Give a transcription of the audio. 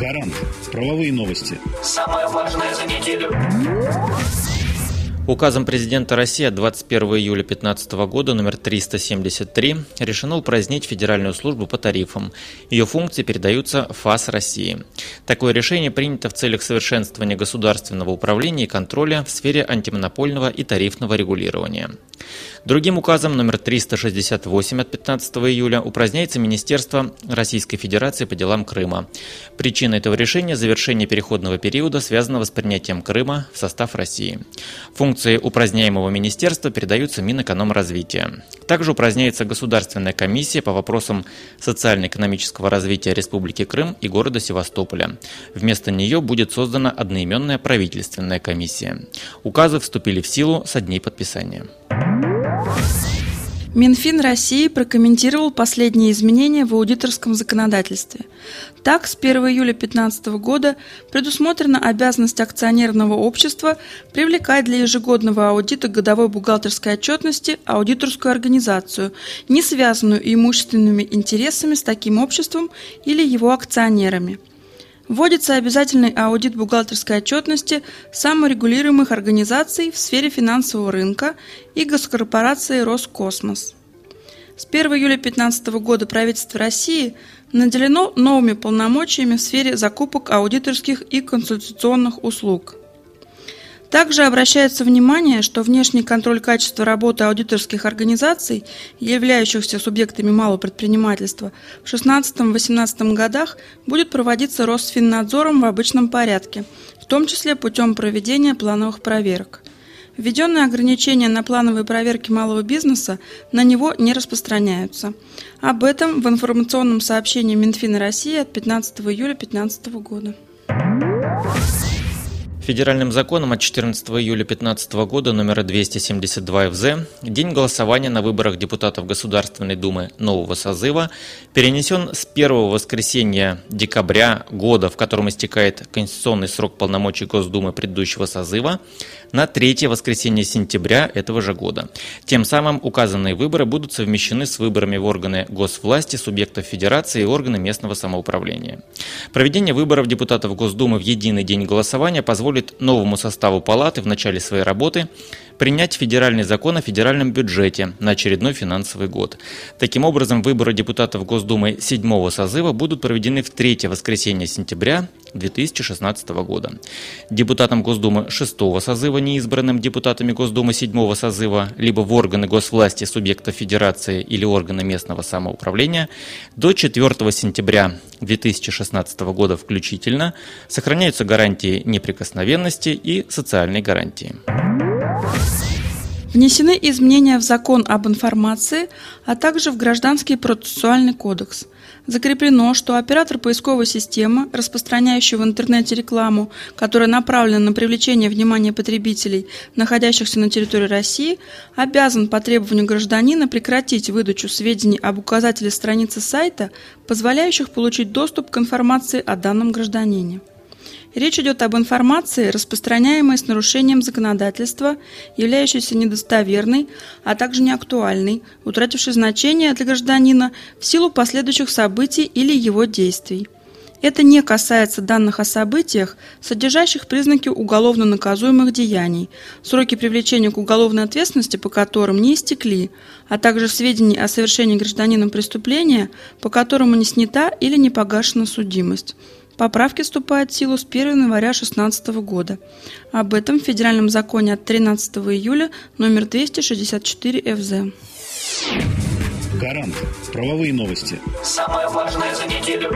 Гарант. Правовые новости. Самое важное за неделю. Указом президента России от 21 июля 2015 года номер 373 решено упразднить Федеральную службу по тарифам. Ее функции передаются ФАС России. Такое решение принято в целях совершенствования государственного управления и контроля в сфере антимонопольного и тарифного регулирования. Другим указом номер 368 от 15 июля упраздняется Министерство Российской Федерации по делам Крыма. Причина этого решения – завершение переходного периода, связанного с принятием Крыма в состав России. Функции упраздняемого министерства передаются Минэкономразвития. Также упраздняется Государственная комиссия по вопросам социально-экономического развития Республики Крым и города Севастополя. Вместо нее будет создана одноименная правительственная комиссия. Указы вступили в силу со дней подписания. Минфин России прокомментировал последние изменения в аудиторском законодательстве. Так, с 1 июля 2015 года предусмотрена обязанность акционерного общества привлекать для ежегодного аудита годовой бухгалтерской отчетности аудиторскую организацию, не связанную имущественными интересами с таким обществом или его акционерами – Вводится обязательный аудит бухгалтерской отчетности саморегулируемых организаций в сфере финансового рынка и госкорпорации «Роскосмос». С 1 июля 2015 года правительство России наделено новыми полномочиями в сфере закупок аудиторских и консультационных услуг – также обращается внимание, что внешний контроль качества работы аудиторских организаций, являющихся субъектами малого предпринимательства, в 2016-2018 годах будет проводиться Росфиннадзором в обычном порядке, в том числе путем проведения плановых проверок. Введенные ограничения на плановые проверки малого бизнеса на него не распространяются. Об этом в информационном сообщении Минфина России от 15 июля 2015 года. Федеральным законом от 14 июля 2015 года номера 272 ФЗ день голосования на выборах депутатов Государственной Думы нового созыва перенесен с первого воскресенья декабря года, в котором истекает конституционный срок полномочий Госдумы предыдущего созыва, на третье воскресенье сентября этого же года. Тем самым указанные выборы будут совмещены с выборами в органы госвласти, субъектов федерации и органы местного самоуправления. Проведение выборов депутатов Госдумы в единый день голосования позволит новому составу палаты в начале своей работы принять федеральный закон о федеральном бюджете на очередной финансовый год. Таким образом, выборы депутатов Госдумы седьмого созыва будут проведены в третье воскресенье сентября 2016 года. Депутатам Госдумы шестого созыва, неизбранным депутатами Госдумы седьмого созыва, либо в органы госвласти субъекта федерации или органы местного самоуправления до 4 сентября 2016 года включительно сохраняются гарантии неприкосновенности и социальной гарантии. Внесены изменения в закон об информации, а также в Гражданский процессуальный кодекс. Закреплено, что оператор поисковой системы, распространяющий в интернете рекламу, которая направлена на привлечение внимания потребителей, находящихся на территории России, обязан по требованию гражданина прекратить выдачу сведений об указателе страницы сайта, позволяющих получить доступ к информации о данном гражданине. Речь идет об информации, распространяемой с нарушением законодательства, являющейся недостоверной, а также неактуальной, утратившей значение для гражданина в силу последующих событий или его действий. Это не касается данных о событиях, содержащих признаки уголовно наказуемых деяний, сроки привлечения к уголовной ответственности по которым не истекли, а также сведений о совершении гражданином преступления, по которому не снята или не погашена судимость. Поправки вступают в силу с 1 января 2016 года. Об этом в Федеральном законе от 13 июля номер 264 ФЗ. Гарант. Правовые новости. Самое важное за неделю.